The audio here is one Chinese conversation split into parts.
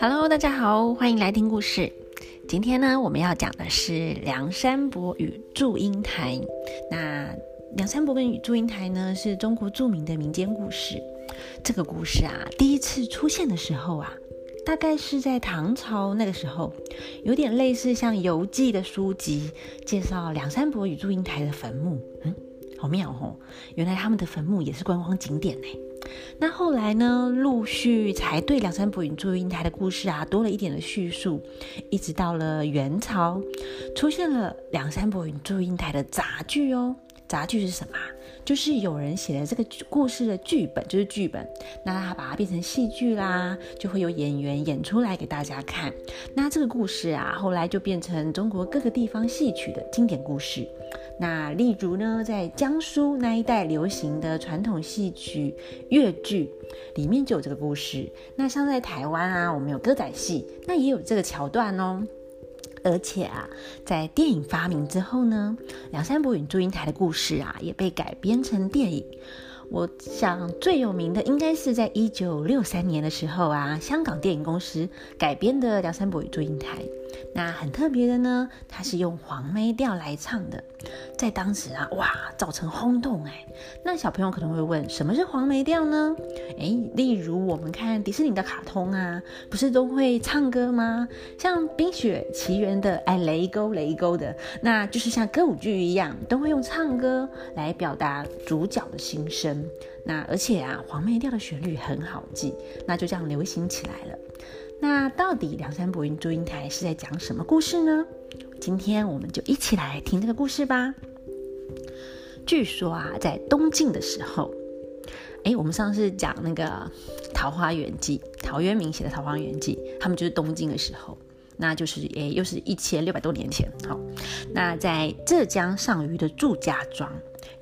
Hello，大家好，欢迎来听故事。今天呢，我们要讲的是梁山伯与祝英台。那梁山伯跟祝英台呢，是中国著名的民间故事。这个故事啊，第一次出现的时候啊，大概是在唐朝那个时候，有点类似像游记的书籍，介绍梁山伯与祝英台的坟墓。嗯，好妙哦，原来他们的坟墓也是观光景点呢。那后来呢？陆续才对梁山伯与祝英台的故事啊，多了一点的叙述，一直到了元朝，出现了梁山伯与祝英台的杂剧哦。杂剧是什么？就是有人写了这个故事的剧本，就是剧本，那他把它变成戏剧啦，就会有演员演出来给大家看。那这个故事啊，后来就变成中国各个地方戏曲的经典故事。那例如呢，在江苏那一带流行的传统戏曲越剧里面就有这个故事。那像在台湾啊，我们有歌仔戏，那也有这个桥段哦。而且啊，在电影发明之后呢，梁山伯与祝英台的故事啊，也被改编成电影。我想最有名的应该是在一九六三年的时候啊，香港电影公司改编的《梁山伯与祝英台》。那很特别的呢，它是用黄梅调来唱的，在当时啊，哇，造成轰动哎。那小朋友可能会问，什么是黄梅调呢？哎，例如我们看迪士尼的卡通啊，不是都会唱歌吗？像《冰雪奇缘》的哎，雷勾雷勾的，那就是像歌舞剧一样，都会用唱歌来表达主角的心声。那而且啊，黄梅调的旋律很好记，那就这样流行起来了。那到底梁山伯与祝英台是在讲什么故事呢？今天我们就一起来听这个故事吧。据说啊，在东晋的时候，哎，我们上次讲那个《桃花源记》，陶渊明写的《桃花源记》，他们就是东晋的时候，那就是诶，又是一千六百多年前。好，那在浙江上虞的祝家庄。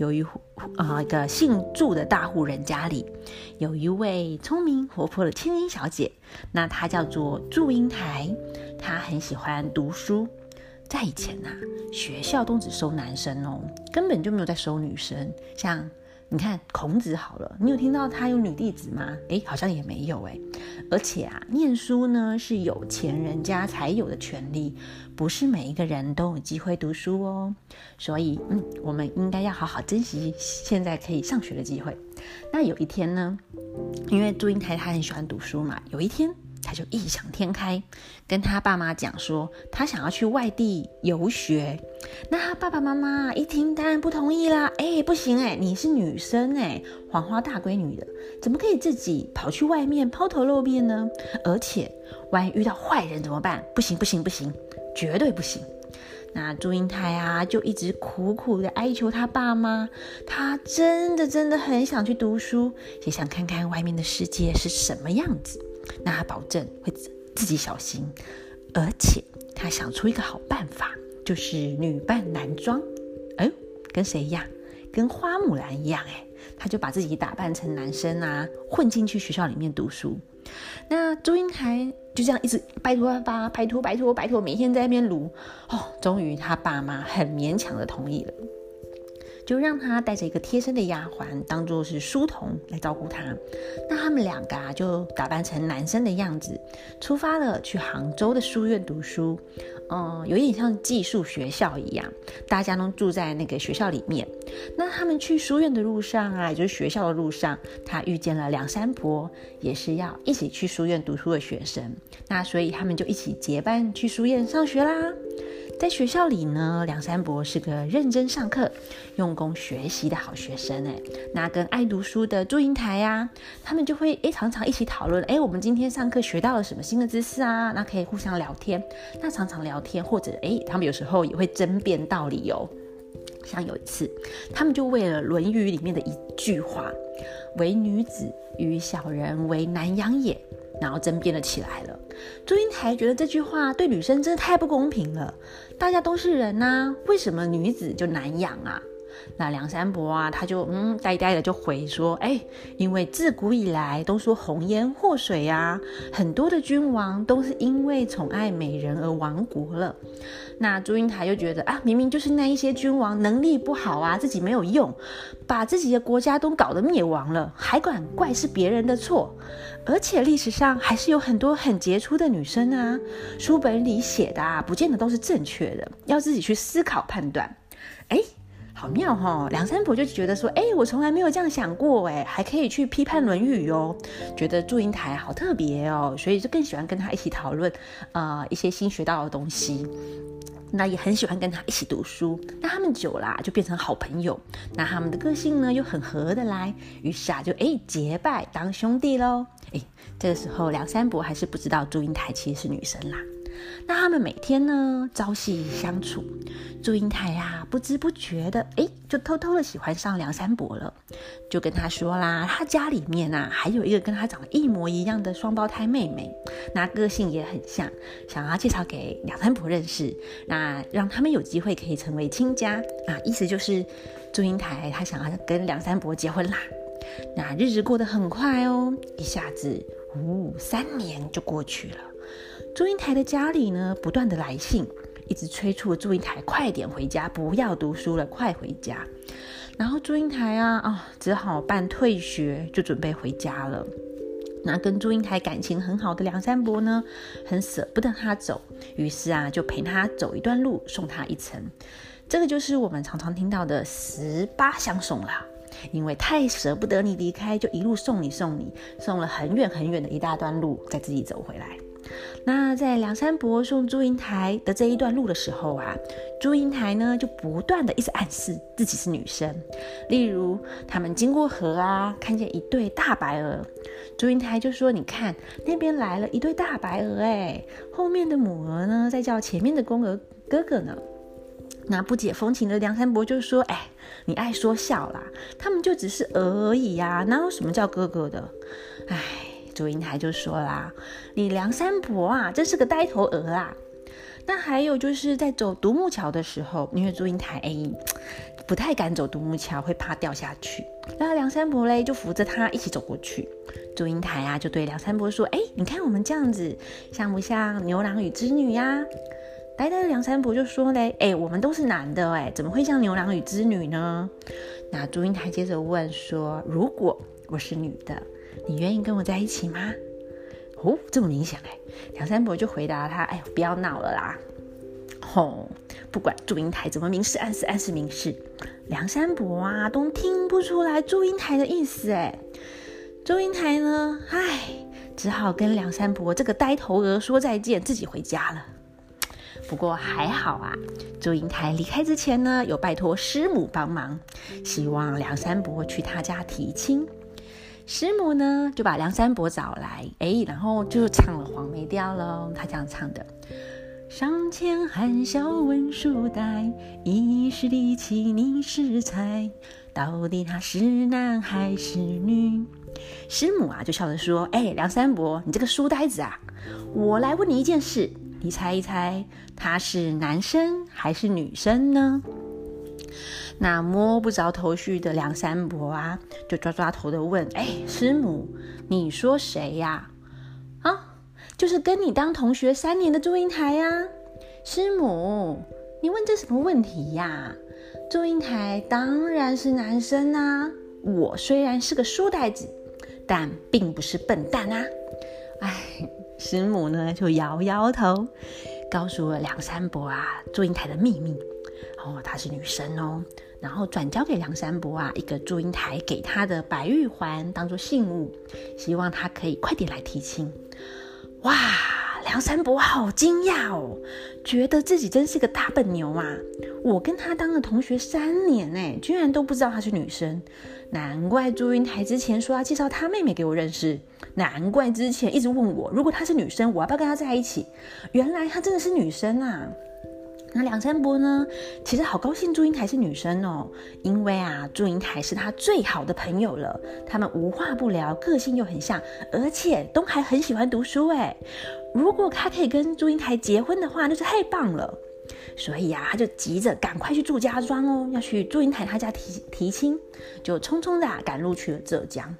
有一户啊，一个姓祝的大户人家里，有一位聪明活泼的千金小姐，那她叫做祝英台，她很喜欢读书。在以前呐，学校都只收男生哦，根本就没有在收女生，像。你看孔子好了，你有听到他有女弟子吗？诶，好像也没有诶。而且啊，念书呢是有钱人家才有的权利，不是每一个人都有机会读书哦。所以，嗯，我们应该要好好珍惜现在可以上学的机会。那有一天呢，因为祝英台她很喜欢读书嘛，有一天。他就异想天开，跟他爸妈讲说，他想要去外地游学。那他爸爸妈妈一听，当然不同意啦。哎，不行哎，你是女生哎，黄花大闺女的，怎么可以自己跑去外面抛头露面呢？而且万一遇到坏人怎么办？不行不行不行，绝对不行。那祝英台啊，就一直苦苦的哀求他爸妈，他真的真的很想去读书，也想看看外面的世界是什么样子。那他保证会自己小心，而且他想出一个好办法，就是女扮男装。哎，跟谁一样？跟花木兰一样。哎，他就把自己打扮成男生啊，混进去学校里面读书。那朱英台就这样一直拜托他爸，拜托拜托拜托，每天在那边撸。哦，终于他爸妈很勉强的同意了。就让他带着一个贴身的丫鬟，当做是书童来照顾他。那他们两个啊，就打扮成男生的样子，出发了去杭州的书院读书。嗯，有点像寄宿学校一样，大家都住在那个学校里面。那他们去书院的路上啊，也就是学校的路上，他遇见了梁山伯，也是要一起去书院读书的学生。那所以他们就一起结伴去书院上学啦。在学校里呢，梁山伯是个认真上课、用功学习的好学生哎。那跟爱读书的祝英台呀，他们就会诶常常一起讨论诶，我们今天上课学到了什么新的知识啊？那可以互相聊天。那常常聊天或者诶，他们有时候也会争辩道理哦。像有一次，他们就为了《论语》里面的一句话“唯女子与小人为难养也”。然后争辩了起来了。祝英台觉得这句话对女生真的太不公平了。大家都是人呐，为什么女子就难养啊？那梁山伯啊，他就嗯呆呆的就回说：“哎，因为自古以来都说红颜祸水呀，很多的君王都是因为宠爱美人而亡国了。”那祝英台就觉得啊，明明就是那一些君王能力不好啊，自己没有用，把自己的国家都搞得灭亡了，还管怪是别人的错？而且历史上还是有很多很杰出的女生啊，书本里写的啊，不见得都是正确的，要自己去思考判断。哎，好妙哈！梁山伯就觉得说，哎，我从来没有这样想过，哎，还可以去批判《论语》哦，觉得祝英台好特别哦，所以就更喜欢跟他一起讨论，呃，一些新学到的东西。那也很喜欢跟他一起读书，那他们久啦就变成好朋友。那他们的个性呢又很合得来，于是啊就哎结拜当兄弟喽。哎，这个时候梁山伯还是不知道祝英台其实是女生啦。那他们每天呢朝夕相处，祝英台呀不知不觉的哎就偷偷的喜欢上梁山伯了，就跟他说啦，他家里面啊还有一个跟他长得一模一样的双胞胎妹妹，那个性也很像，想要介绍给梁山伯认识，那让他们有机会可以成为亲家啊，意思就是祝英台她想要跟梁山伯结婚啦。那日子过得很快哦，一下子呜三年就过去了。祝英台的家里呢，不断的来信，一直催促祝英台快点回家，不要读书了，快回家。然后祝英台啊啊，只好办退学，就准备回家了。那跟祝英台感情很好的梁山伯呢，很舍不得他走，于是啊，就陪他走一段路，送他一程。这个就是我们常常听到的十八相送啦。因为太舍不得你离开，就一路送你送你，送了很远很远的一大段路，再自己走回来。那在梁山伯送祝英台的这一段路的时候啊，祝英台呢就不断的一直暗示自己是女生。例如他们经过河啊，看见一对大白鹅，祝英台就说：“你看那边来了一对大白鹅，哎，后面的母鹅呢在叫前面的公鹅哥哥呢。”那不解风情的梁山伯就说：“哎，你爱说笑啦，他们就只是鹅而已呀，哪有什么叫哥哥的？”哎。祝英台就说啦：“你梁山伯啊，真是个呆头鹅啊！”那还有就是在走独木桥的时候，因为祝英台哎不太敢走独木桥，会怕掉下去。那梁山伯嘞就扶着他一起走过去。祝英台啊就对梁山伯说：“哎，你看我们这样子像不像牛郎与织女呀？”呆呆的梁山伯就说嘞：“哎，我们都是男的，哎，怎么会像牛郎与织女呢？”那祝英台接着问说：“如果我是女的？”你愿意跟我在一起吗？哦，这么明显哎！梁山伯就回答他：“哎，不要闹了啦！”吼，不管祝英台怎么明示暗示暗示明示，梁山伯啊都听不出来祝英台的意思哎。祝英台呢，唉，只好跟梁山伯这个呆头鹅说再见，自己回家了。不过还好啊，祝英台离开之前呢，有拜托师母帮忙，希望梁山伯去他家提亲。师母呢，就把梁山伯找来，哎，然后就唱了黄梅调喽。他这样唱的：上前含笑问书呆，一时离奇你是才，到底他是男还是女？师母啊，就笑着说：哎，梁山伯，你这个书呆子啊，我来问你一件事，你猜一猜，他是男生还是女生呢？那摸不着头绪的梁山伯啊，就抓抓头的问：“哎，师母，你说谁呀？啊，就是跟你当同学三年的祝英台呀。师母，你问这什么问题呀？祝英台当然是男生啊。我虽然是个书呆子，但并不是笨蛋啊。哎，师母呢就摇摇头，告诉了梁山伯啊祝英台的秘密。哦，她是女生哦。”然后转交给梁山伯啊，一个祝英台给他的白玉环当做信物，希望他可以快点来提亲。哇，梁山伯好惊讶哦，觉得自己真是个大笨牛啊！我跟他当了同学三年呢，居然都不知道她是女生，难怪祝英台之前说要介绍他妹妹给我认识，难怪之前一直问我，如果她是女生，我要不要跟她在一起？原来她真的是女生啊！那梁山伯呢？其实好高兴祝英台是女生哦，因为啊，祝英台是他最好的朋友了，他们无话不聊，个性又很像，而且都还很喜欢读书哎。如果他可以跟祝英台结婚的话，那是太棒了。所以啊，他就急着赶快去祝家庄哦，要去祝英台他家提提亲，就匆匆的赶路去了浙江。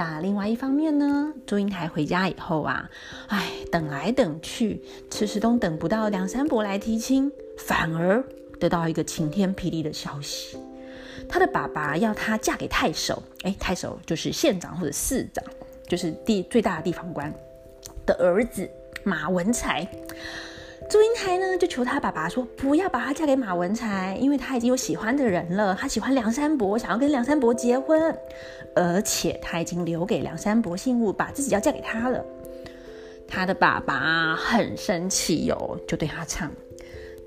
那另外一方面呢，祝英台回家以后啊，哎，等来等去，迟迟都等不到梁山伯来提亲，反而得到一个晴天霹雳的消息，他的爸爸要她嫁给太守，哎，太守就是县长或者市长，就是地最大的地方官的儿子马文才。祝英台呢，就求他爸爸说，不要把她嫁给马文才，因为他已经有喜欢的人了。他喜欢梁山伯，想要跟梁山伯结婚，而且他已经留给梁山伯信物，把自己要嫁给他了。他的爸爸很生气哟，就对他唱：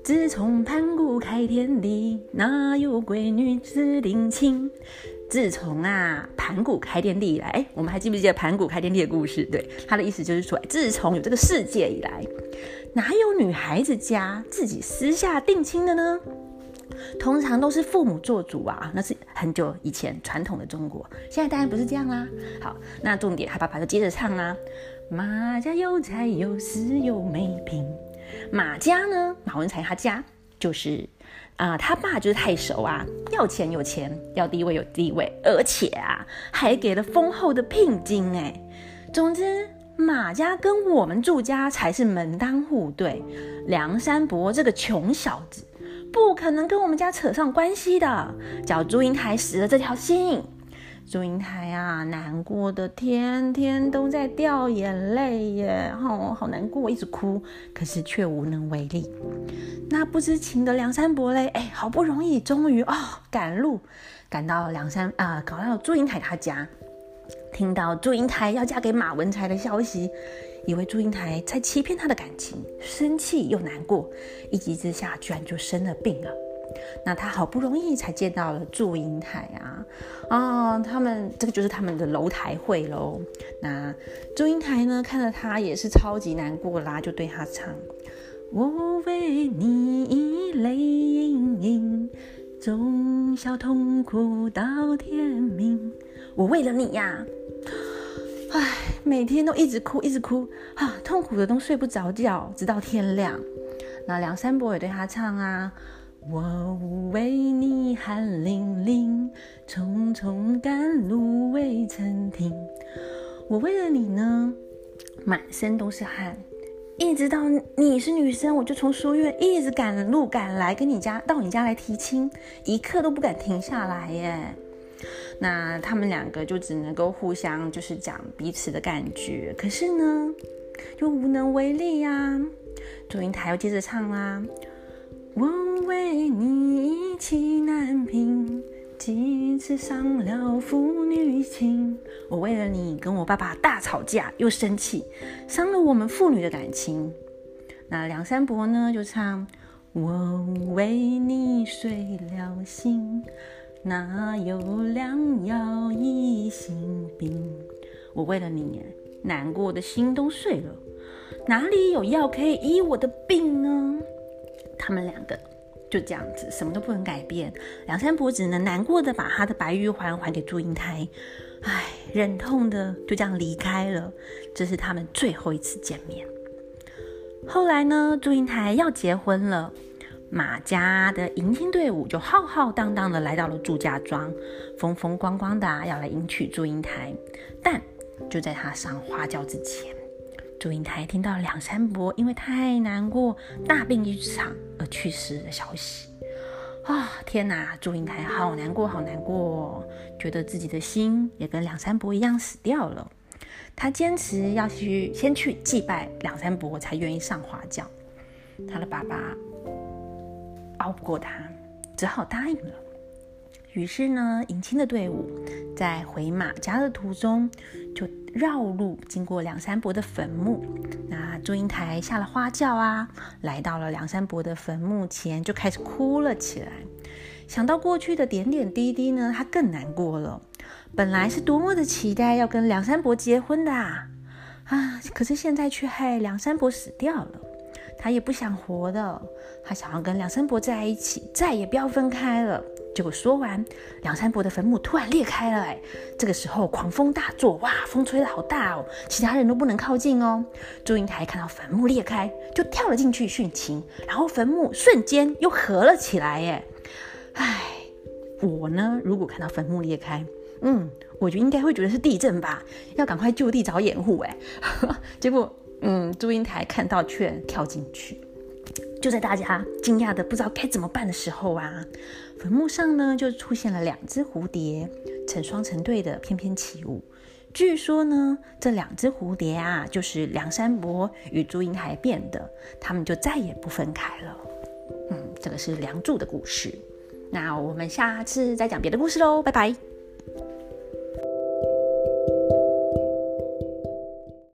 自从盘古开天地，哪有闺女子定亲？自从啊盘古开天地以来，哎，我们还记不记得盘古开天地的故事？对，他的意思就是说，自从有这个世界以来。哪有女孩子家自己私下定亲的呢？通常都是父母做主啊，那是很久以前传统的中国。现在当然不是这样啦。好，那重点他爸爸就接着唱啊：马家有财有势有美品。马家呢，马文才他家就是啊，他爸就是太守啊，要钱有钱，要地位有地位，而且啊还给了丰厚的聘金哎。总之。马家跟我们祝家才是门当户对，梁山伯这个穷小子不可能跟我们家扯上关系的。叫祝英台死了这条心，祝英台啊，难过的天天都在掉眼泪耶，哦，好难过，一直哭，可是却无能为力。那不知情的梁山伯嘞，哎，好不容易终于哦赶路，赶到梁山啊，赶到祝英台他家。听到祝英台要嫁给马文才的消息，以为祝英台在欺骗他的感情，生气又难过，一急之下居然就生了病了。那他好不容易才见到了祝英台啊，啊，他们这个就是他们的楼台会喽。那祝英台呢，看到他也是超级难过啦，就对他唱：我为你泪盈盈，从小痛苦到天明。我为了你呀。唉，每天都一直哭，一直哭，啊，痛苦的都睡不着觉，直到天亮。那梁山伯也对他唱啊：我为你汗淋淋，匆匆赶路未曾停。我为了你呢，满身都是汗，一直到你是女生，我就从书院一直赶路赶来，跟你家到你家来提亲，一刻都不敢停下来耶。那他们两个就只能够互相就是讲彼此的感觉，可是呢，又无能为力呀。祝英台又接着唱啦：我为你意气难平，几次伤了父女情。我为了你跟我爸爸大吵架，又生气，伤了我们父女的感情。那梁山伯呢就唱：我为你碎了心。哪有良药医心病？我为了你，难过的心都碎了。哪里有药可以医我的病呢？他们两个就这样子，什么都不能改变。梁山伯只能难过的把他的白玉环还给祝英台，唉，忍痛的就这样离开了。这是他们最后一次见面。后来呢，祝英台要结婚了。马家的迎亲队伍就浩浩荡荡的来到了祝家庄，风风光光的要来迎娶祝英台。但就在他上花轿之前，祝英台听到梁山伯因为太难过大病一场而去世的消息。啊，天哪！祝英台好难过，好难过，觉得自己的心也跟梁山伯一样死掉了。他坚持要去先去祭拜梁山伯，才愿意上花轿。他的爸爸。熬不过他，只好答应了。于是呢，迎亲的队伍在回马家的途中，就绕路经过梁山伯的坟墓。那祝英台下了花轿啊，来到了梁山伯的坟墓前，就开始哭了起来。想到过去的点点滴滴呢，他更难过了。本来是多么的期待要跟梁山伯结婚的啊，啊！可是现在却害梁山伯死掉了。他也不想活的，他想要跟梁山伯在一起，再也不要分开了。结果说完，梁山伯的坟墓突然裂开了。哎，这个时候狂风大作，哇，风吹得好大哦，其他人都不能靠近哦。祝英台看到坟墓裂开，就跳了进去殉情，然后坟墓瞬间又合了起来。哎，唉，我呢，如果看到坟墓裂开，嗯，我就应该会觉得是地震吧，要赶快就地找掩护。哎，结果，嗯，祝英台看到却跳进去。就在大家惊讶的不知道该怎么办的时候啊，坟墓上呢就出现了两只蝴蝶，成双成对的翩翩起舞。据说呢，这两只蝴蝶啊，就是梁山伯与祝英台变的，他们就再也不分开了。嗯，这个是梁祝的故事。那我们下次再讲别的故事喽，拜拜。